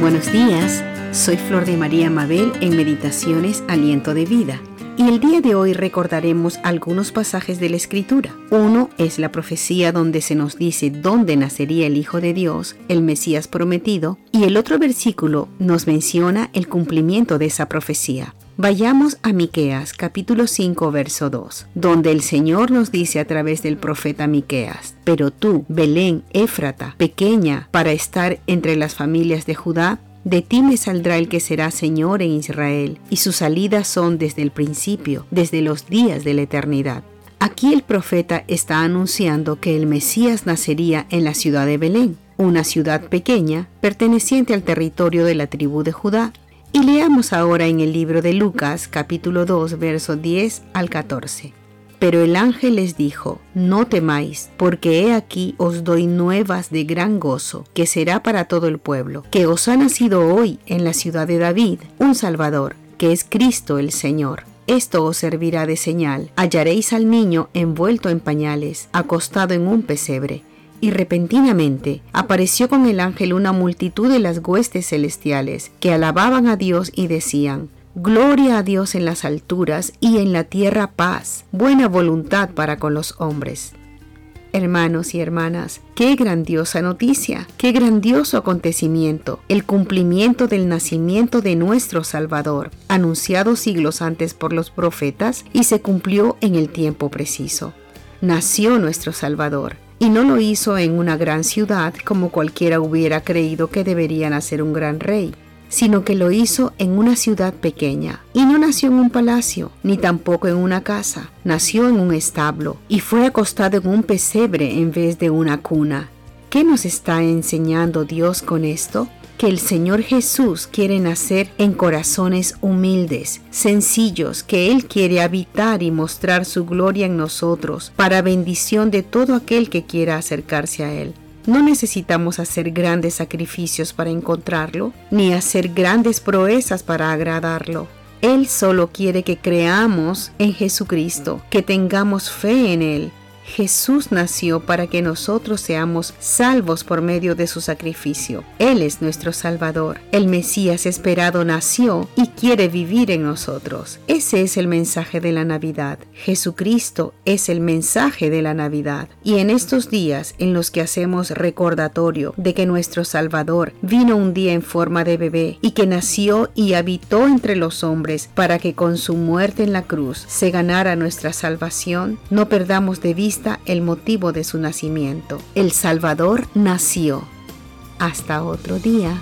Buenos días, soy Flor de María Mabel en Meditaciones Aliento de Vida. Y el día de hoy recordaremos algunos pasajes de la Escritura. Uno es la profecía donde se nos dice dónde nacería el Hijo de Dios, el Mesías prometido, y el otro versículo nos menciona el cumplimiento de esa profecía. Vayamos a Miqueas capítulo 5 verso 2, donde el Señor nos dice a través del profeta Miqueas: "Pero tú, Belén, Éfrata, pequeña para estar entre las familias de Judá, de ti me saldrá el que será Señor en Israel, y sus salidas son desde el principio, desde los días de la eternidad. Aquí el profeta está anunciando que el Mesías nacería en la ciudad de Belén, una ciudad pequeña perteneciente al territorio de la tribu de Judá. Y leamos ahora en el libro de Lucas capítulo 2 verso 10 al 14. Pero el ángel les dijo, no temáis, porque he aquí os doy nuevas de gran gozo, que será para todo el pueblo, que os ha nacido hoy en la ciudad de David un Salvador, que es Cristo el Señor. Esto os servirá de señal. Hallaréis al niño envuelto en pañales, acostado en un pesebre. Y repentinamente apareció con el ángel una multitud de las huestes celestiales, que alababan a Dios y decían, Gloria a Dios en las alturas y en la tierra paz, buena voluntad para con los hombres. Hermanos y hermanas, qué grandiosa noticia, qué grandioso acontecimiento, el cumplimiento del nacimiento de nuestro Salvador, anunciado siglos antes por los profetas y se cumplió en el tiempo preciso. Nació nuestro Salvador, y no lo hizo en una gran ciudad como cualquiera hubiera creído que debería nacer un gran rey sino que lo hizo en una ciudad pequeña. Y no nació en un palacio, ni tampoco en una casa. Nació en un establo y fue acostado en un pesebre en vez de una cuna. ¿Qué nos está enseñando Dios con esto? que el Señor Jesús quiere nacer en corazones humildes, sencillos, que Él quiere habitar y mostrar su gloria en nosotros, para bendición de todo aquel que quiera acercarse a Él. No necesitamos hacer grandes sacrificios para encontrarlo, ni hacer grandes proezas para agradarlo. Él solo quiere que creamos en Jesucristo, que tengamos fe en Él, Jesús nació para que nosotros seamos salvos por medio de su sacrificio. Él es nuestro Salvador. El Mesías esperado nació y quiere vivir en nosotros. Ese es el mensaje de la Navidad. Jesucristo es el mensaje de la Navidad. Y en estos días en los que hacemos recordatorio de que nuestro Salvador vino un día en forma de bebé y que nació y habitó entre los hombres para que con su muerte en la cruz se ganara nuestra salvación, no perdamos de el motivo de su nacimiento. El Salvador nació. Hasta otro día.